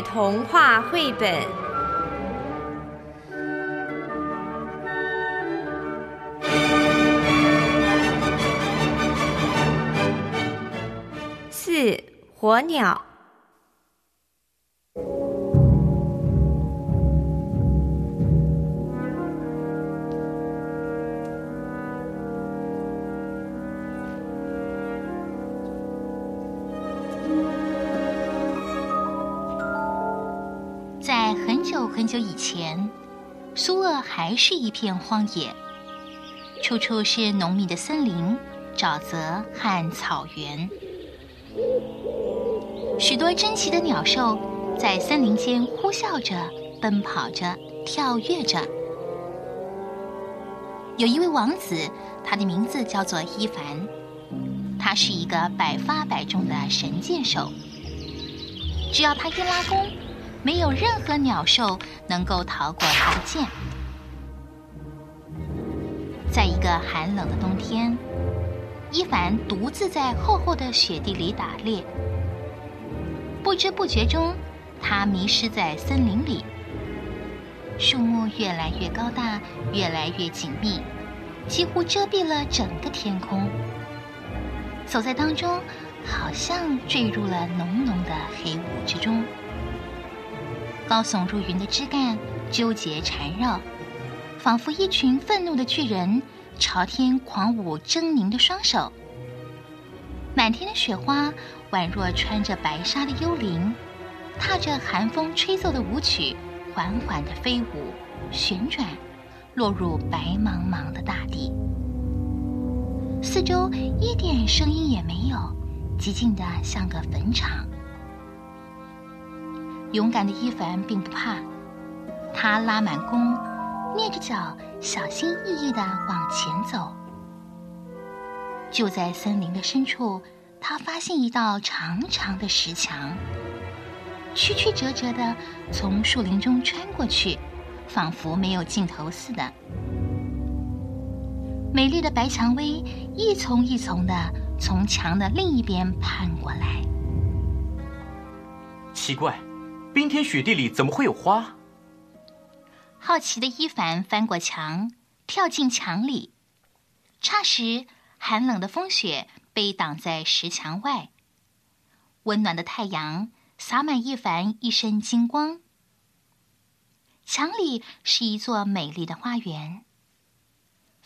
童话绘本。四火鸟。久以前，苏俄还是一片荒野，处处是浓密的森林、沼泽和草原。许多珍奇的鸟兽在森林间呼啸着、奔跑着、跳跃着。有一位王子，他的名字叫做伊凡，他是一个百发百中的神箭手，只要他一拉弓。没有任何鸟兽能够逃过他的箭。在一个寒冷的冬天，伊凡独自在厚厚的雪地里打猎。不知不觉中，他迷失在森林里。树木越来越高大，越来越紧密，几乎遮蔽了整个天空。走在当中，好像坠入了浓浓的黑雾之中。高耸入云的枝干纠结缠绕，仿佛一群愤怒的巨人朝天狂舞狰狞的双手。满天的雪花宛若穿着白纱的幽灵，踏着寒风吹奏的舞曲，缓缓的飞舞、旋转，落入白茫茫的大地。四周一点声音也没有，寂静的像个坟场。勇敢的伊凡并不怕，他拉满弓，蹑着脚，小心翼翼的往前走。就在森林的深处，他发现一道长长的石墙，曲曲折折的从树林中穿过去，仿佛没有尽头似的。美丽的白蔷薇一丛一丛的从墙的另一边攀过来。奇怪。冰天雪地里怎么会有花？好奇的伊凡翻过墙，跳进墙里。霎时，寒冷的风雪被挡在石墙外，温暖的太阳洒满伊凡一身金光。墙里是一座美丽的花园，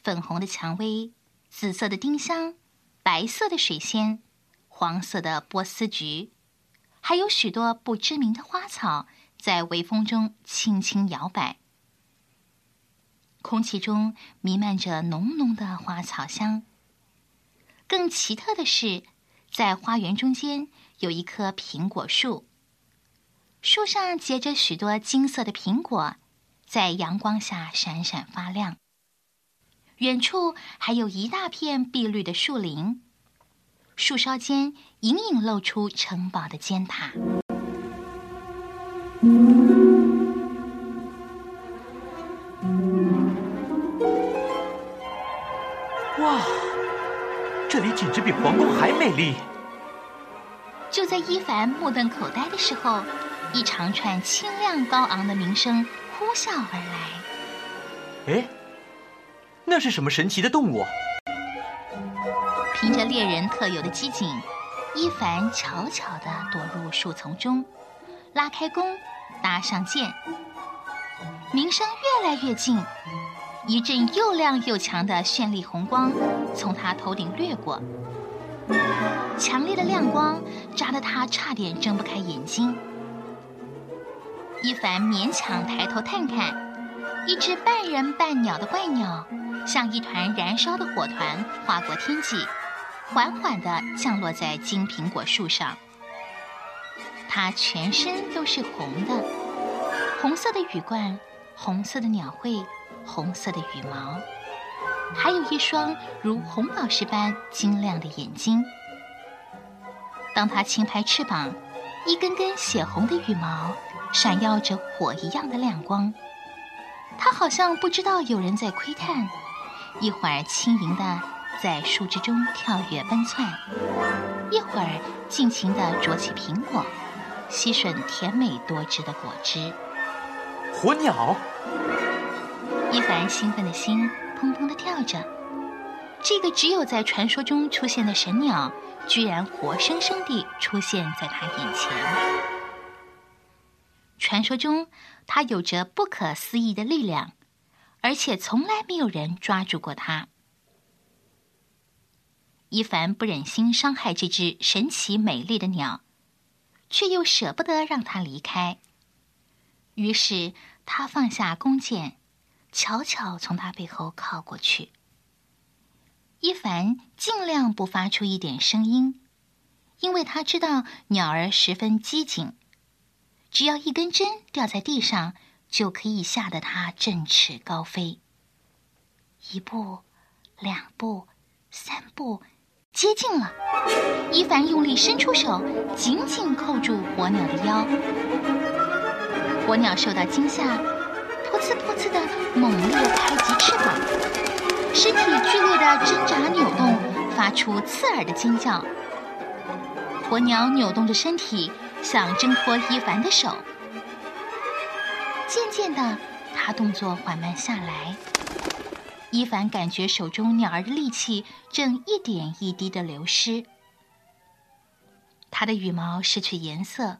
粉红的蔷薇，紫色的丁香，白色的水仙，黄色的波斯菊。还有许多不知名的花草在微风中轻轻摇摆，空气中弥漫着浓浓的花草香。更奇特的是，在花园中间有一棵苹果树，树上结着许多金色的苹果，在阳光下闪闪发亮。远处还有一大片碧绿的树林。树梢间隐隐露出城堡的尖塔。哇，这里简直比皇宫还美丽！就在伊凡目瞪口呆的时候，一长串清亮高昂的鸣声呼啸而来。哎，那是什么神奇的动物？凭着猎人特有的机警，伊凡悄悄地躲入树丛中，拉开弓，搭上箭。鸣声越来越近，一阵又亮又强的绚丽红光从他头顶掠过，强烈的亮光扎得他差点睁不开眼睛。伊凡勉强抬头探看，一只半人半鸟的怪鸟，像一团燃烧的火团划过天际。缓缓地降落在金苹果树上，它全身都是红的，红色的羽冠，红色的鸟喙，红色的羽毛，还有一双如红宝石般晶亮的眼睛。当它轻拍翅膀，一根根血红的羽毛闪耀着火一样的亮光。它好像不知道有人在窥探，一会儿轻盈的。在树枝中跳跃奔窜，一会儿尽情地啄起苹果，吸吮甜美多汁的果汁。火鸟，伊凡兴奋的心砰砰的跳着。这个只有在传说中出现的神鸟，居然活生生地出现在他眼前。传说中，它有着不可思议的力量，而且从来没有人抓住过它。伊凡不忍心伤害这只神奇美丽的鸟，却又舍不得让它离开。于是，他放下弓箭，悄悄从它背后靠过去。伊凡尽量不发出一点声音，因为他知道鸟儿十分机警，只要一根针掉在地上，就可以吓得它振翅高飞。一步，两步，三步。接近了，伊凡用力伸出手，紧紧扣住火鸟的腰。火鸟受到惊吓，噗呲噗呲的猛烈拍击翅膀，身体剧烈的挣扎扭动，发出刺耳的尖叫。火鸟扭动着身体，想挣脱伊凡的手。渐渐的，他动作缓慢下来。伊凡感觉手中鸟儿的力气正一点一滴的流失，它的羽毛失去颜色，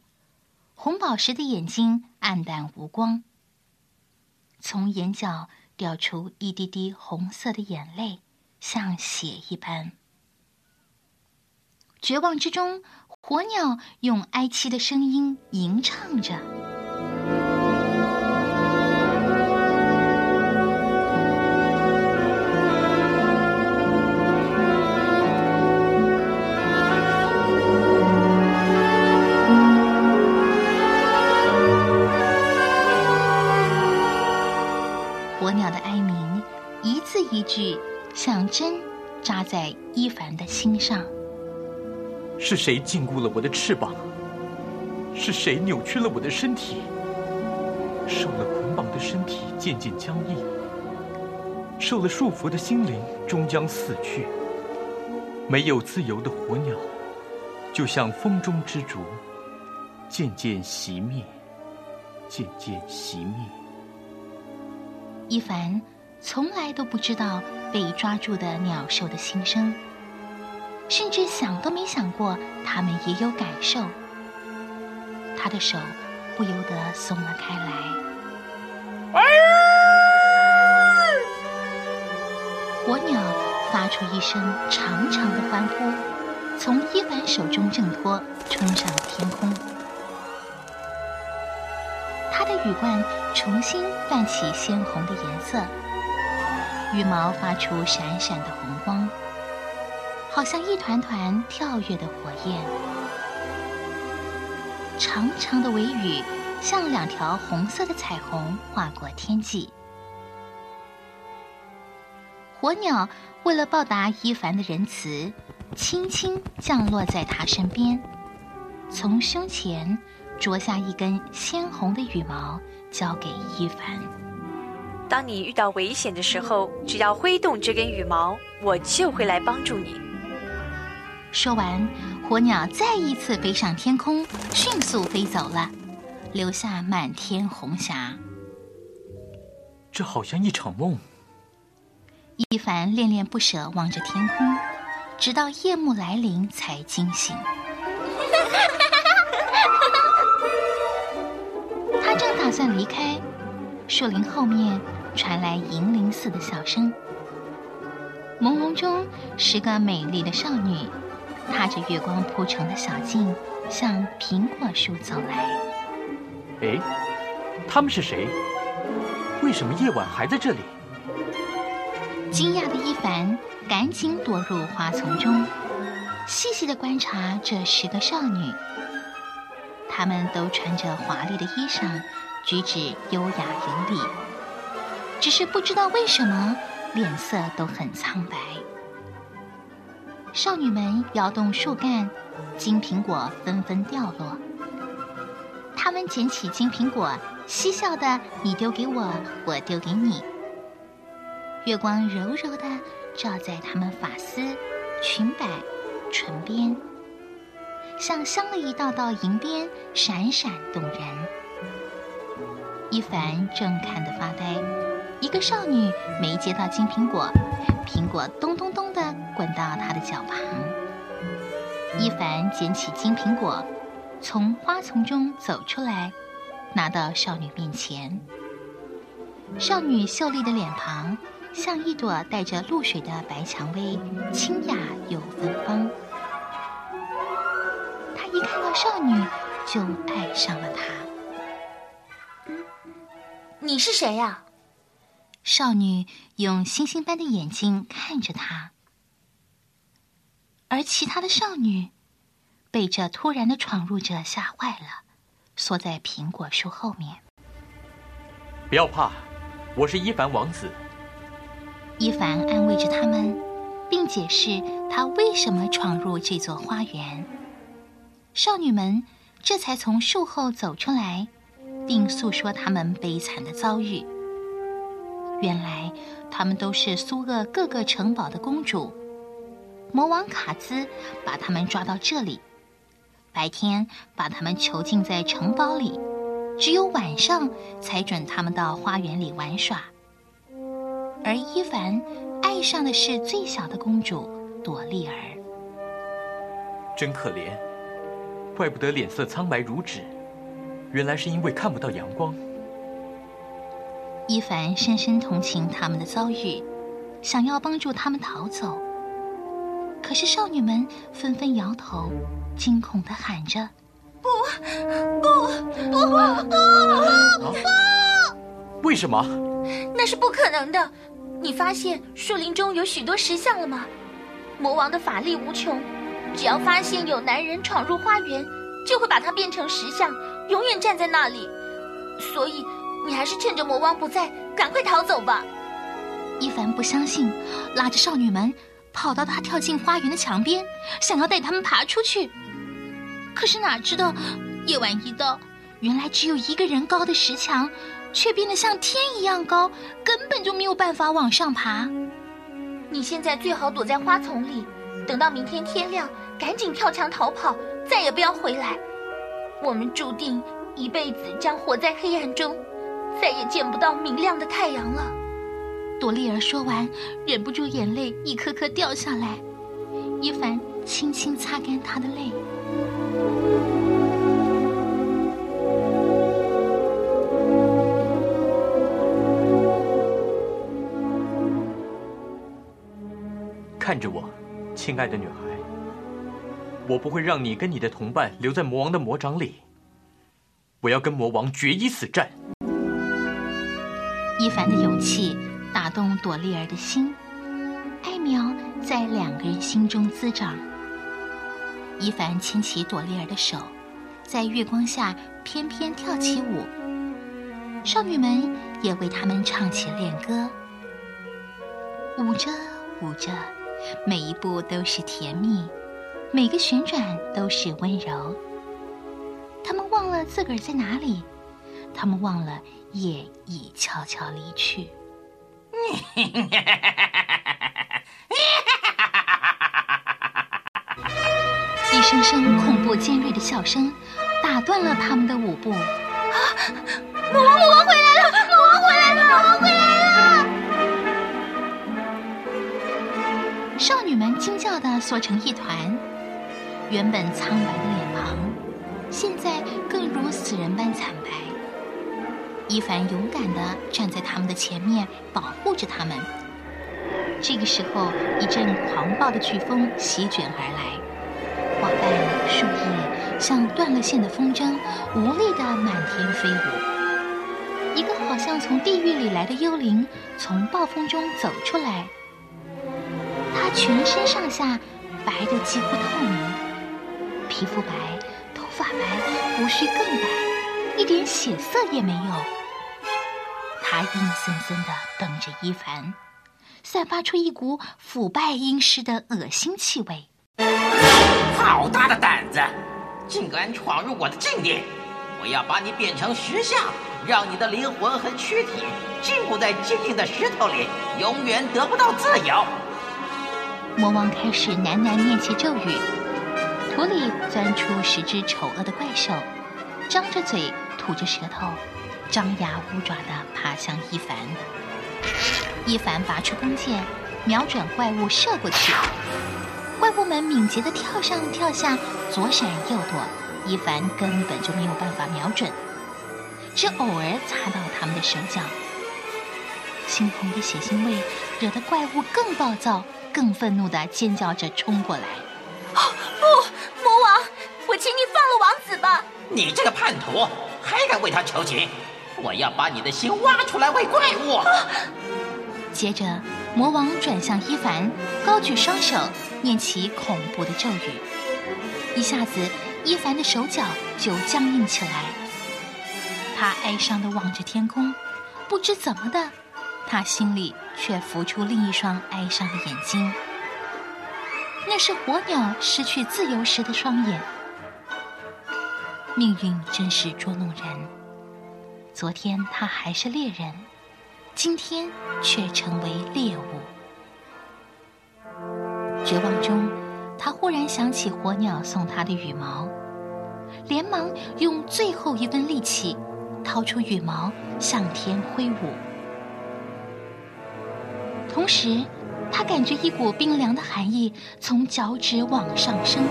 红宝石的眼睛黯淡无光，从眼角掉出一滴滴红色的眼泪，像血一般。绝望之中，火鸟用哀凄的声音吟唱着。句像针扎在伊凡的心上。是谁禁锢了我的翅膀？是谁扭曲了我的身体？受了捆绑的身体渐渐僵硬，受了束缚的心灵终将死去。没有自由的火鸟，就像风中之烛，渐渐熄灭，渐渐熄灭。伊凡。从来都不知道被抓住的鸟兽的心声，甚至想都没想过它们也有感受。他的手不由得松了开来。火鸟发出一声长长的欢呼，从伊凡手中挣脱，冲上天空。它的羽冠重新泛起鲜红的颜色。羽毛发出闪闪的红光，好像一团团跳跃的火焰。长长的尾羽像两条红色的彩虹划过天际。火鸟为了报答伊凡的仁慈，轻轻降落在他身边，从胸前啄下一根鲜红的羽毛，交给伊凡。当你遇到危险的时候，只要挥动这根羽毛，我就会来帮助你。说完，火鸟再一次飞上天空，迅速飞走了，留下满天红霞。这好像一场梦。一凡恋恋不舍望着天空，直到夜幕来临才惊醒。他正打算离开，树林后面。传来银铃似的笑声，朦胧中，十个美丽的少女踏着月光铺成的小径，向苹果树走来。哎，他们是谁？为什么夜晚还在这里？惊讶的伊凡赶紧躲入花丛中，细细的观察这十个少女。她们都穿着华丽的衣裳，举止优雅有礼。只是不知道为什么，脸色都很苍白。少女们摇动树干，金苹果纷纷掉落。她们捡起金苹果，嬉笑的：“你丢给我，我丢给你。”月光柔柔的照在她们发丝、裙摆、唇边，像镶了一道道银边，闪闪动人。一凡正看得发呆，一个少女没接到金苹果，苹果咚咚咚的滚到她的脚旁。一凡捡起金苹果，从花丛中走出来，拿到少女面前。少女秀丽的脸庞像一朵带着露水的白蔷薇，清雅又芬芳。他一看到少女，就爱上了她。你是谁呀？少女用星星般的眼睛看着他，而其他的少女被这突然的闯入者吓坏了，缩在苹果树后面。不要怕。我是伊凡王子。伊凡安慰着他们，并解释他为什么闯入这座花园。少女们这才从树后走出来，并诉说他们悲惨的遭遇。原来，他们都是苏厄各个城堡的公主。魔王卡兹把他们抓到这里，白天把他们囚禁在城堡里。只有晚上才准他们到花园里玩耍，而伊凡爱上的是最小的公主朵莉儿。真可怜，怪不得脸色苍白如纸，原来是因为看不到阳光。伊凡深深同情他们的遭遇，想要帮助他们逃走，可是少女们纷纷摇头，惊恐的喊着。不不不不不！为什么？那是不可能的。你发现树林中有许多石像了吗？魔王的法力无穷，只要发现有男人闯入花园，就会把他变成石像，永远站在那里。所以，你还是趁着魔王不在，赶快逃走吧。伊凡不相信，拉着少女们跑到他跳进花园的墙边，想要带他们爬出去。可是哪知道，夜晚一到，原来只有一个人高的石墙，却变得像天一样高，根本就没有办法往上爬。你现在最好躲在花丛里，等到明天天亮，赶紧跳墙逃跑，再也不要回来。我们注定一辈子将活在黑暗中，再也见不到明亮的太阳了。朵莉儿说完，忍不住眼泪一颗颗掉下来。伊凡轻轻擦干她的泪。看着我，亲爱的女孩，我不会让你跟你的同伴留在魔王的魔掌里。我要跟魔王决一死战。伊凡的勇气打动朵莉儿的心，爱苗在两个人心中滋长。伊凡牵起朵莉儿的手，在月光下翩翩跳起舞。少女们也为他们唱起恋歌，舞着舞着。每一步都是甜蜜，每个旋转都是温柔。他们忘了自个儿在哪里，他们忘了夜已悄悄离去。一声声恐怖尖锐的笑声打断了他们的舞步。啊！魔王，魔王回来了！魔王回来了！魔王回来了！少女们惊叫的缩成一团，原本苍白的脸庞，现在更如死人般惨白。伊凡勇敢的站在他们的前面，保护着他们。这个时候，一阵狂暴的飓风席卷而来，花瓣、树叶像断了线的风筝，无力的满天飞舞。一个好像从地狱里来的幽灵从暴风中走出来。他全身上下白的几乎透明，皮肤白，头发白，胡须更白，一点血色也没有。他阴森森的瞪着伊凡，散发出一股腐败阴湿的恶心气味。好大的胆子，竟敢闯入我的禁地！我要把你变成石像，让你的灵魂和躯体禁锢在坚硬的石头里，永远得不到自由。魔王开始喃喃念起咒语，土里钻出十只丑恶的怪兽，张着嘴，吐着舌头，张牙舞爪地爬向一凡。一凡拔出弓箭，瞄准怪物射过去。怪物们敏捷地跳上跳下，左闪右躲，一凡根本就没有办法瞄准，只偶尔擦到他们的手脚。猩红的血腥味惹得怪物更暴躁、更愤怒地尖叫着冲过来。不，魔王，我请你放了王子吧！你这个叛徒，还敢为他求情？我要把你的心挖出来喂怪物！接着，魔王转向伊凡，高举双手，念起恐怖的咒语。一下子，伊凡的手脚就僵硬起来。他哀伤的望着天空，不知怎么的，他心里却浮出另一双哀伤的眼睛。那是火鸟失去自由时的双眼。命运真是捉弄人。昨天他还是猎人。今天却成为猎物。绝望中，他忽然想起火鸟送他的羽毛，连忙用最后一根力气掏出羽毛向天挥舞。同时，他感觉一股冰凉的寒意从脚趾往上升，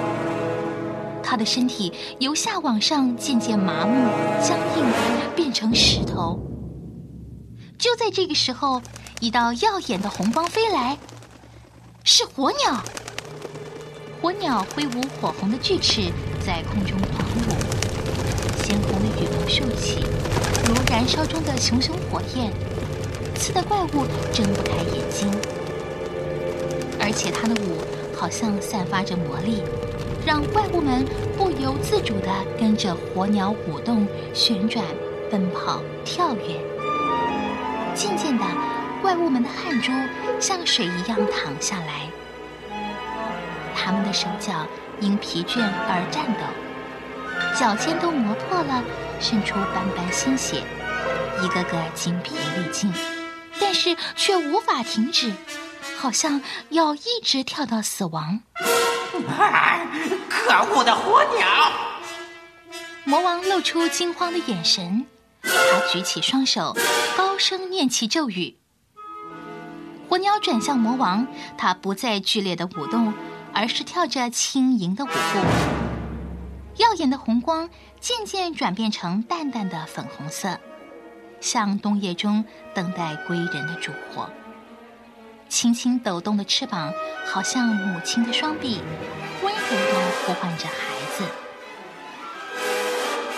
他的身体由下往上渐渐麻木、僵硬，变成石头。就在这个时候，一道耀眼的红光飞来，是火鸟。火鸟挥舞火红的巨翅，在空中狂舞，鲜红的羽毛竖起，如燃烧中的熊熊火焰，刺得怪物睁不开眼睛。而且它的舞好像散发着魔力，让怪物们不由自主地跟着火鸟舞动、旋转、奔跑、跳跃。渐渐的，怪物们的汗珠像水一样淌下来，他们的手脚因疲倦而颤抖，脚尖都磨破了，渗出斑斑鲜血，一个个精疲力尽，但是却无法停止，好像要一直跳到死亡。可恶的火鸟！魔王露出惊慌的眼神。他举起双手，高声念起咒语。火鸟转向魔王，它不再剧烈的舞动，而是跳着轻盈的舞步。耀眼的红光渐渐转变成淡淡的粉红色，像冬夜中等待归人的烛火。轻轻抖动的翅膀，好像母亲的双臂，温柔地呼唤着孩子。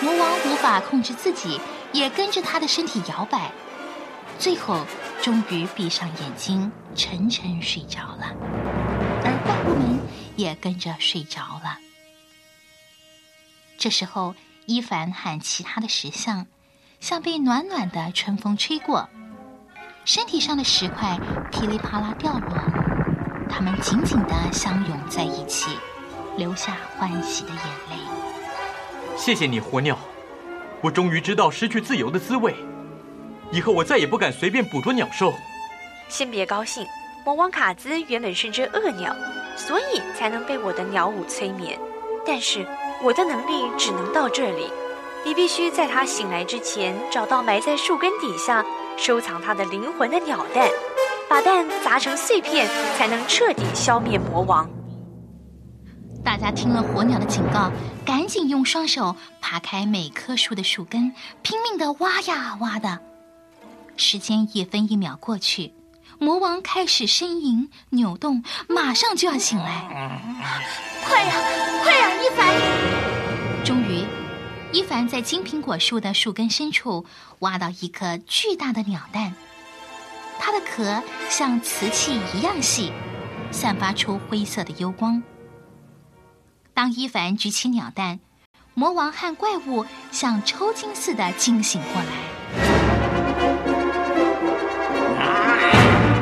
魔王无法控制自己。也跟着他的身体摇摆，最后终于闭上眼睛，沉沉睡着了。而怪物们也跟着睡着了。这时候，伊凡喊其他的石像像被暖暖的春风吹过，身体上的石块噼里啪啦掉落，它们紧紧的相拥在一起，流下欢喜的眼泪。谢谢你，火鸟。我终于知道失去自由的滋味，以后我再也不敢随便捕捉鸟兽。先别高兴，魔王卡兹原本是只恶鸟，所以才能被我的鸟舞催眠。但是我的能力只能到这里，你必须在他醒来之前找到埋在树根底下收藏他的灵魂的鸟蛋，把蛋砸成碎片，才能彻底消灭魔王。大家听了火鸟的警告，赶紧用双手扒开每棵树的树根，拼命的挖呀挖的。时间一分一秒过去，魔王开始呻吟扭动，马上就要醒来。快呀，快呀，一凡！终于，伊凡在金苹果树的树根深处挖到一颗巨大的鸟蛋，它的壳像瓷器一样细，散发出灰色的幽光。当伊凡举起鸟蛋，魔王和怪物像抽筋似的惊醒过来。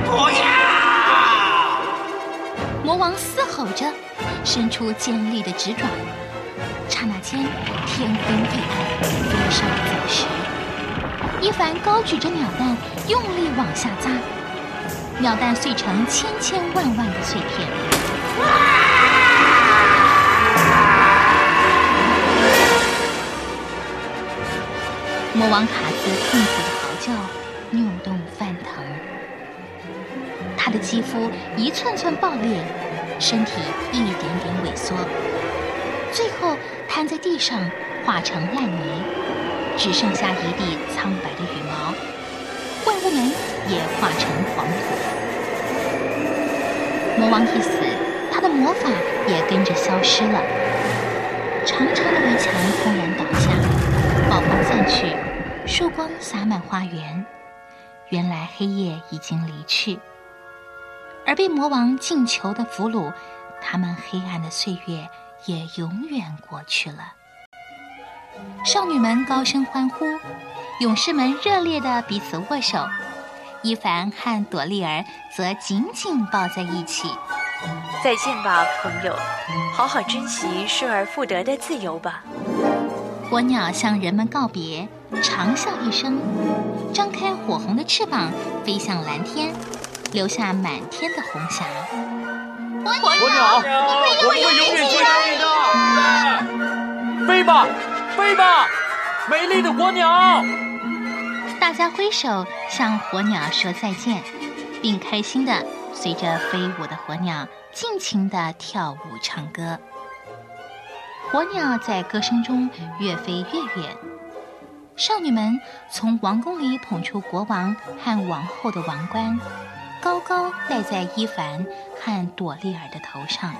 不要！魔王嘶吼着，伸出尖利的指爪。刹那间天昏地暗飞少走鸟食伊凡高举着鸟蛋用力往下砸鸟蛋碎成千千万万的碎片。魔王卡斯痛苦的嚎叫扭动翻腾。他的肌肤一寸寸爆裂身体一点点萎缩。最后瘫在地上，化成烂泥，只剩下一地苍白的羽毛，怪物们也化成黄土。魔王一死，他的魔法也跟着消失了，长长的围墙轰然倒下，暴风散去。曙光洒满花园，原来黑夜已经离去，而被魔王进囚的俘虏，他们黑暗的岁月也永远过去了。少女们高声欢呼，勇士们热烈地彼此握手，伊凡和朵莉儿则紧紧抱在一起。再见吧，朋友，好好珍惜失而复得的自由吧。火鸟向人们告别。长啸一声，张开火红的翅膀，飞向蓝天，留下满天的红霞。火鸟，我们会永远记得你的。飞吧，飞吧，美丽的火鸟！大家挥手向火鸟说再见，并开心的随着飞舞的火鸟尽情的跳舞唱歌。火鸟在歌声中越飞越远。少女们从王宫里捧出国王和王后的王冠，高高戴在伊凡和朵莉尔的头上。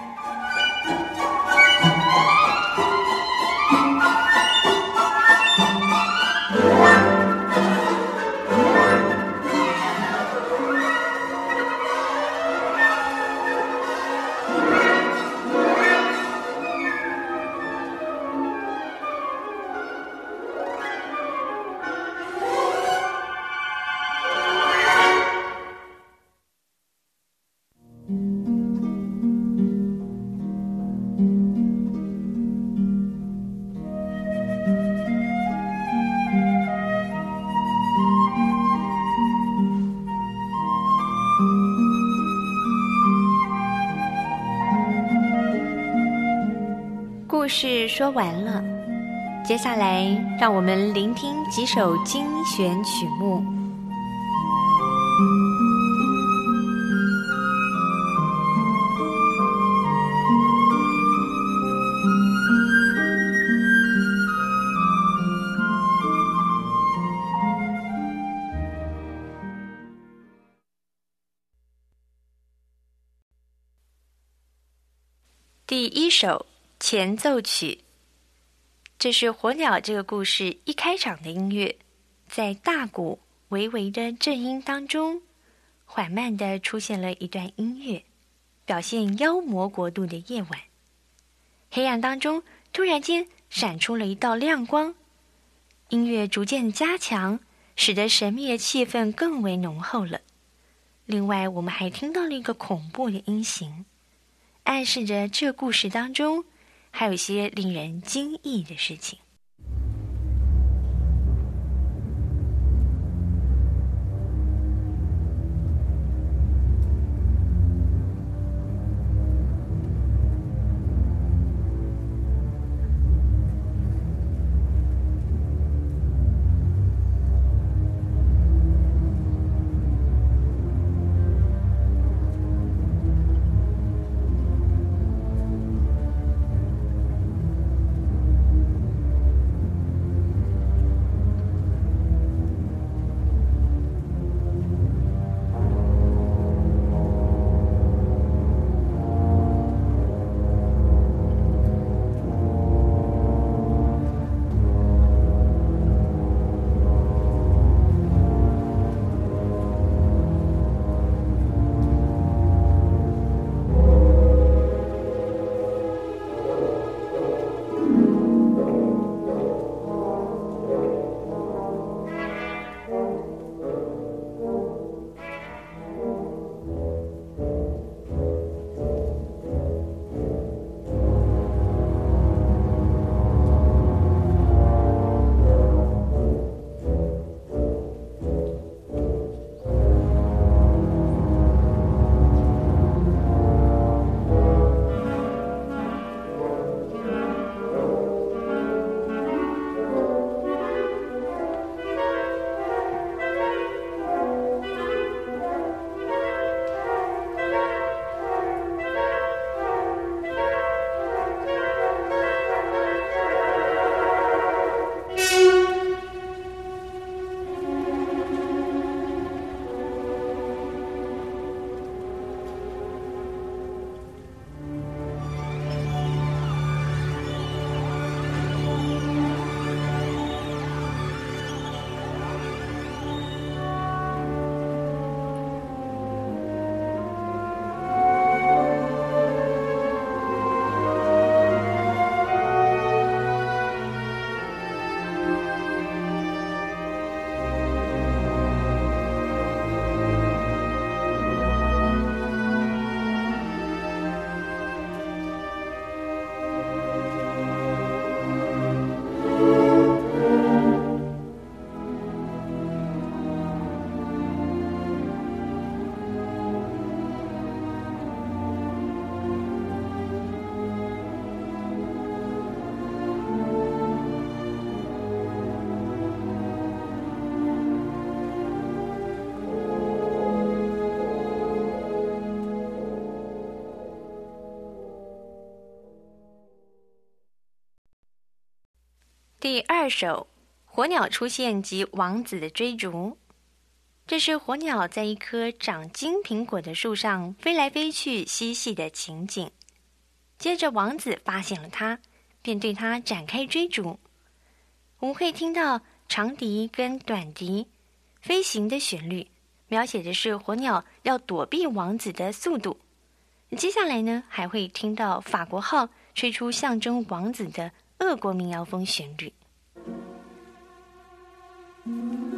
故事说完了，接下来让我们聆听几首精选曲目。前奏曲，这是火鸟这个故事一开场的音乐，在大鼓微微的震音当中，缓慢的出现了一段音乐，表现妖魔国度的夜晚。黑暗当中突然间闪出了一道亮光，音乐逐渐加强，使得神秘的气氛更为浓厚了。另外，我们还听到了一个恐怖的音型，暗示着这故事当中。还有一些令人惊异的事情。二首，火鸟出现及王子的追逐。这是火鸟在一棵长金苹果的树上飞来飞去嬉戏的情景。接着，王子发现了它，便对它展开追逐。我们会听到长笛跟短笛飞行的旋律，描写的是火鸟要躲避王子的速度。接下来呢，还会听到法国号吹出象征王子的俄国民谣风旋律。第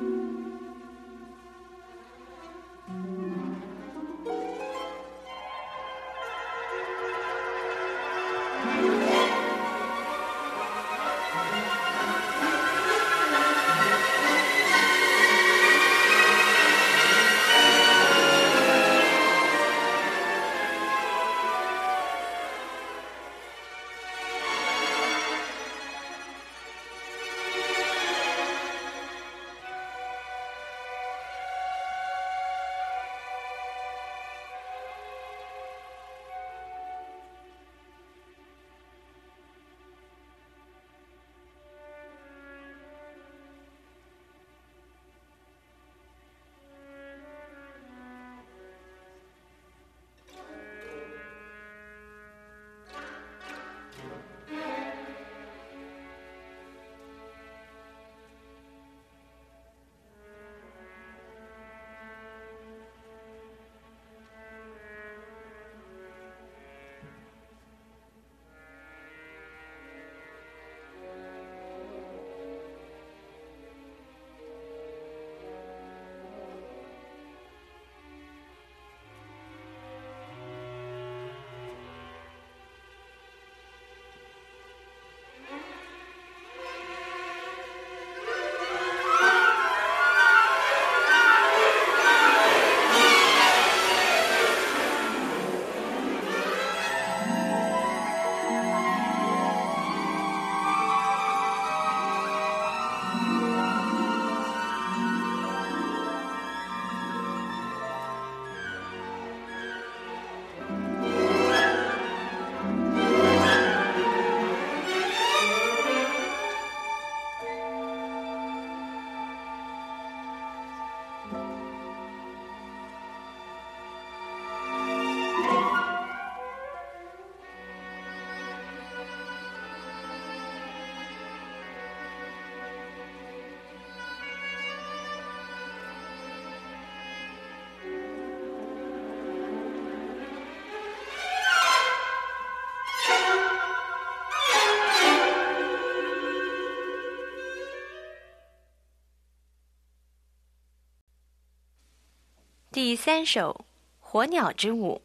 三首《火鸟之舞》。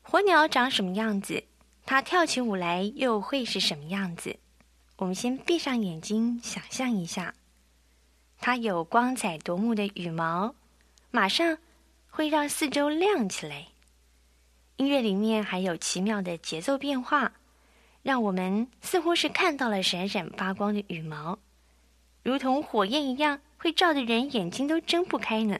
火鸟长什么样子？它跳起舞来又会是什么样子？我们先闭上眼睛，想象一下。它有光彩夺目的羽毛，马上会让四周亮起来。音乐里面还有奇妙的节奏变化，让我们似乎是看到了闪闪发光的羽毛，如同火焰一样，会照得人眼睛都睁不开呢。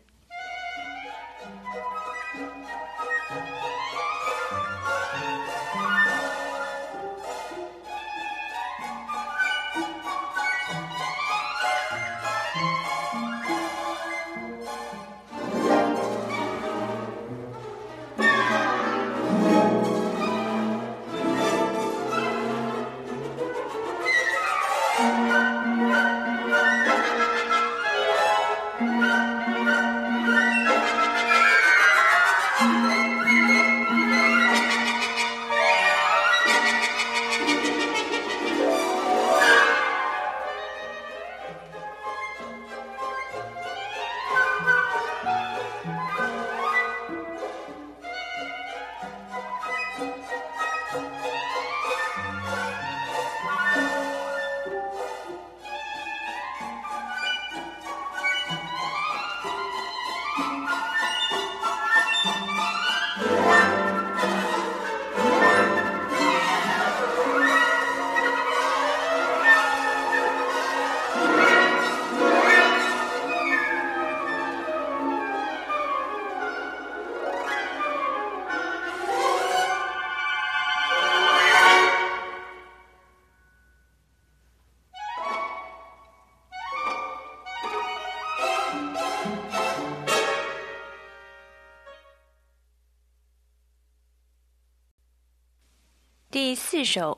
第四首，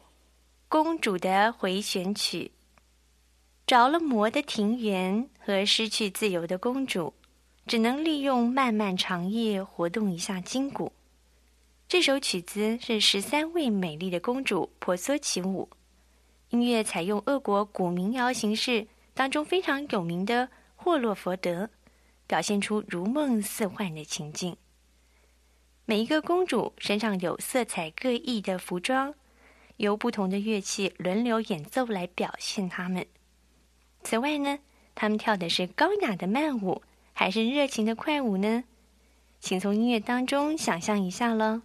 公主的回旋曲。着了魔的庭园和失去自由的公主，只能利用漫漫长夜活动一下筋骨。这首曲子是十三位美丽的公主婆娑起舞，音乐采用俄国古民谣形式当中非常有名的霍洛佛德，表现出如梦似幻的情境。每一个公主身上有色彩各异的服装，由不同的乐器轮流演奏来表现她们。此外呢，她们跳的是高雅的慢舞，还是热情的快舞呢？请从音乐当中想象一下喽。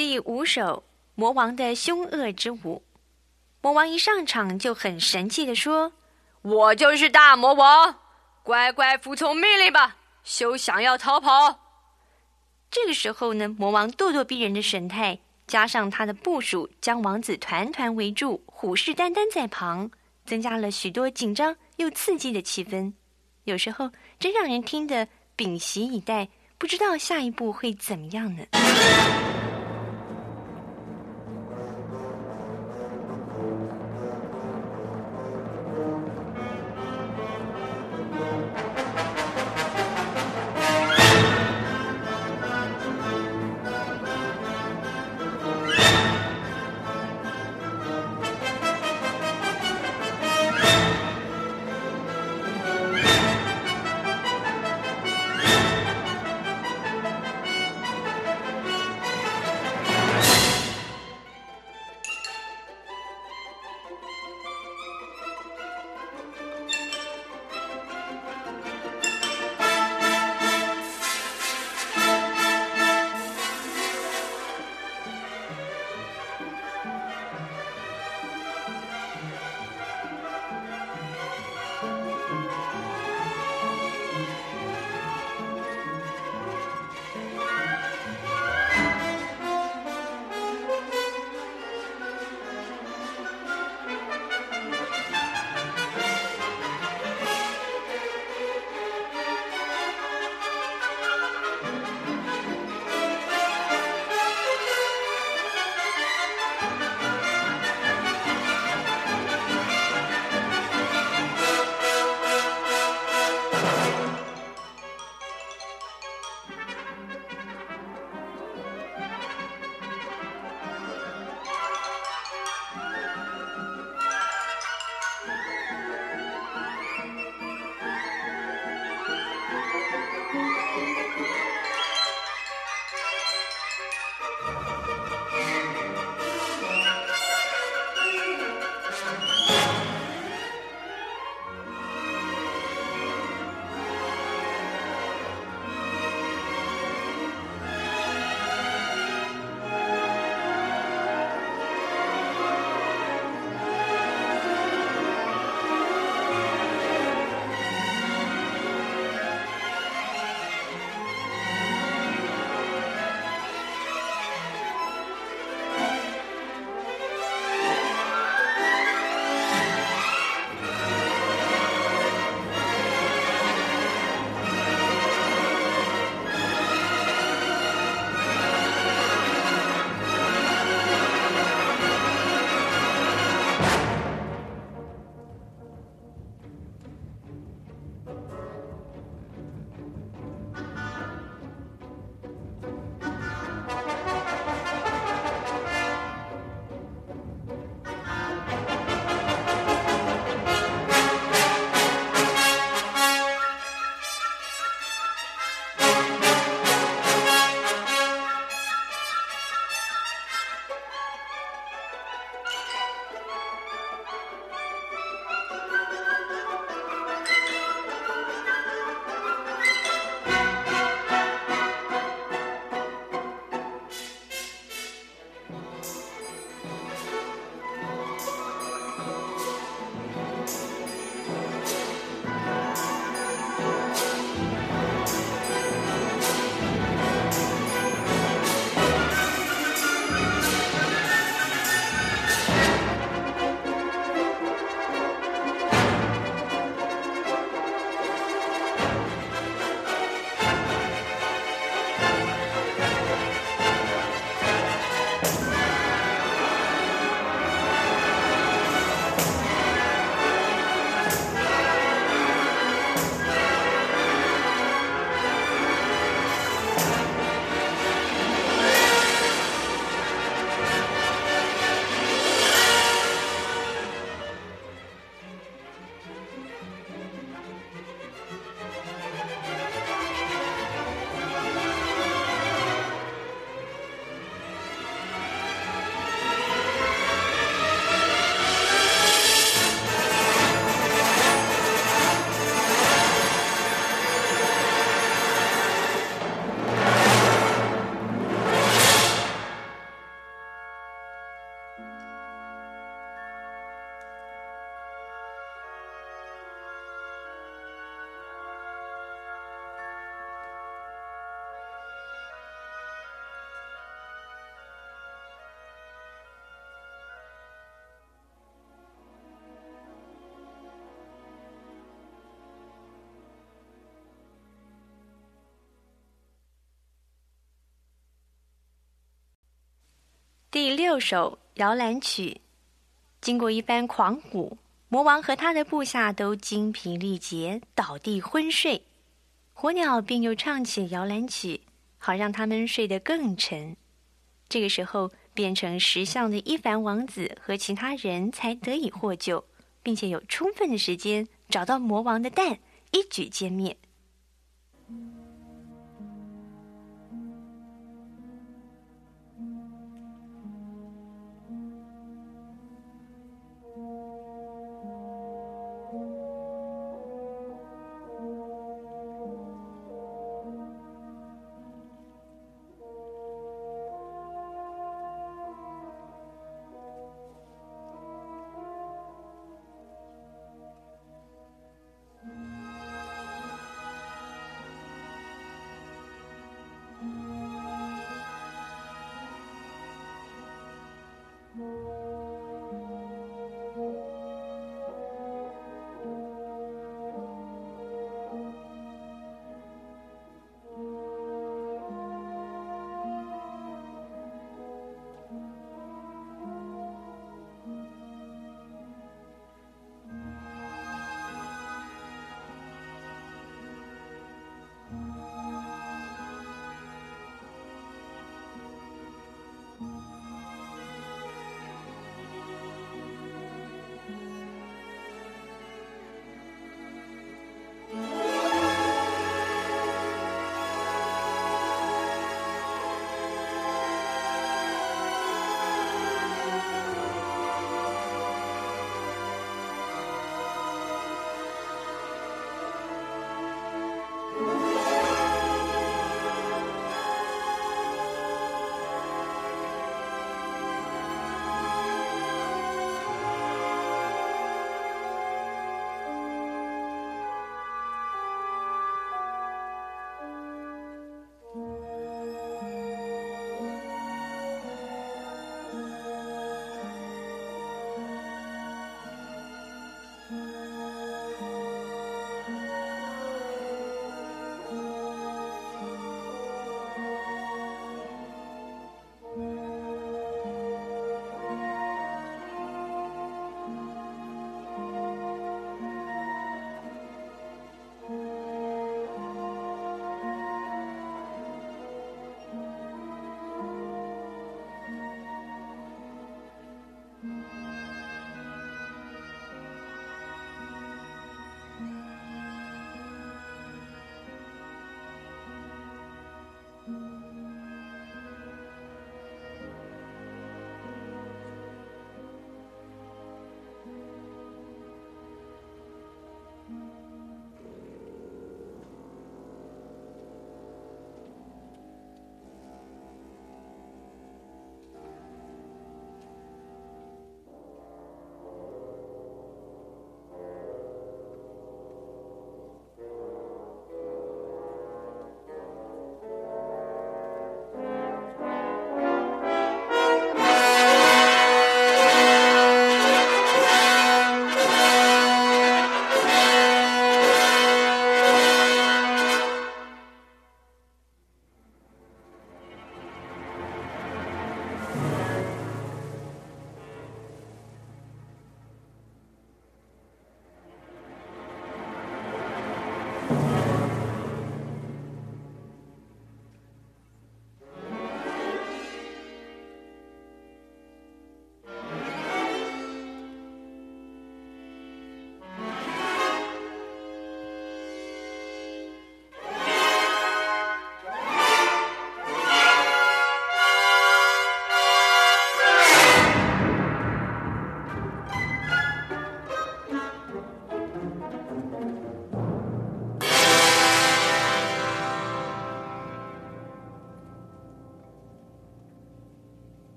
第五首《魔王的凶恶之舞》，魔王一上场就很神气的说：“我就是大魔王，乖乖服从命令吧，休想要逃跑。”这个时候呢，魔王咄咄逼人的神态，加上他的部署将王子团团围住，虎视眈眈在旁，增加了许多紧张又刺激的气氛。有时候真让人听得屏息以待，不知道下一步会怎么样呢？第六首摇篮曲，经过一番狂舞，魔王和他的部下都精疲力竭，倒地昏睡。火鸟便又唱起摇篮曲，好让他们睡得更沉。这个时候，变成石像的伊凡王子和其他人才得以获救，并且有充分的时间找到魔王的蛋，一举歼灭。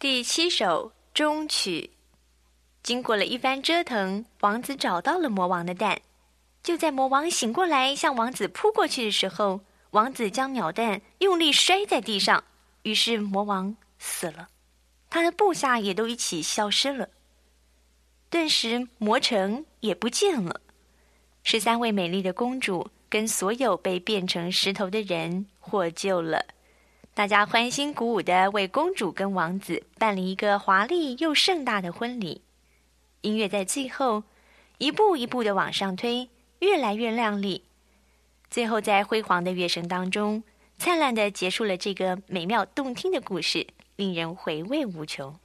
第七首终曲。经过了一番折腾，王子找到了魔王的蛋。就在魔王醒过来向王子扑过去的时候，王子将鸟蛋用力摔在地上，于是魔王死了，他的部下也都一起消失了。顿时魔城也不见了，十三位美丽的公主跟所有被变成石头的人获救了。大家欢欣鼓舞的为公主跟王子办了一个华丽又盛大的婚礼。音乐在最后一步一步的往上推，越来越亮丽。最后在辉煌的乐声当中，灿烂的结束了这个美妙动听的故事，令人回味无穷。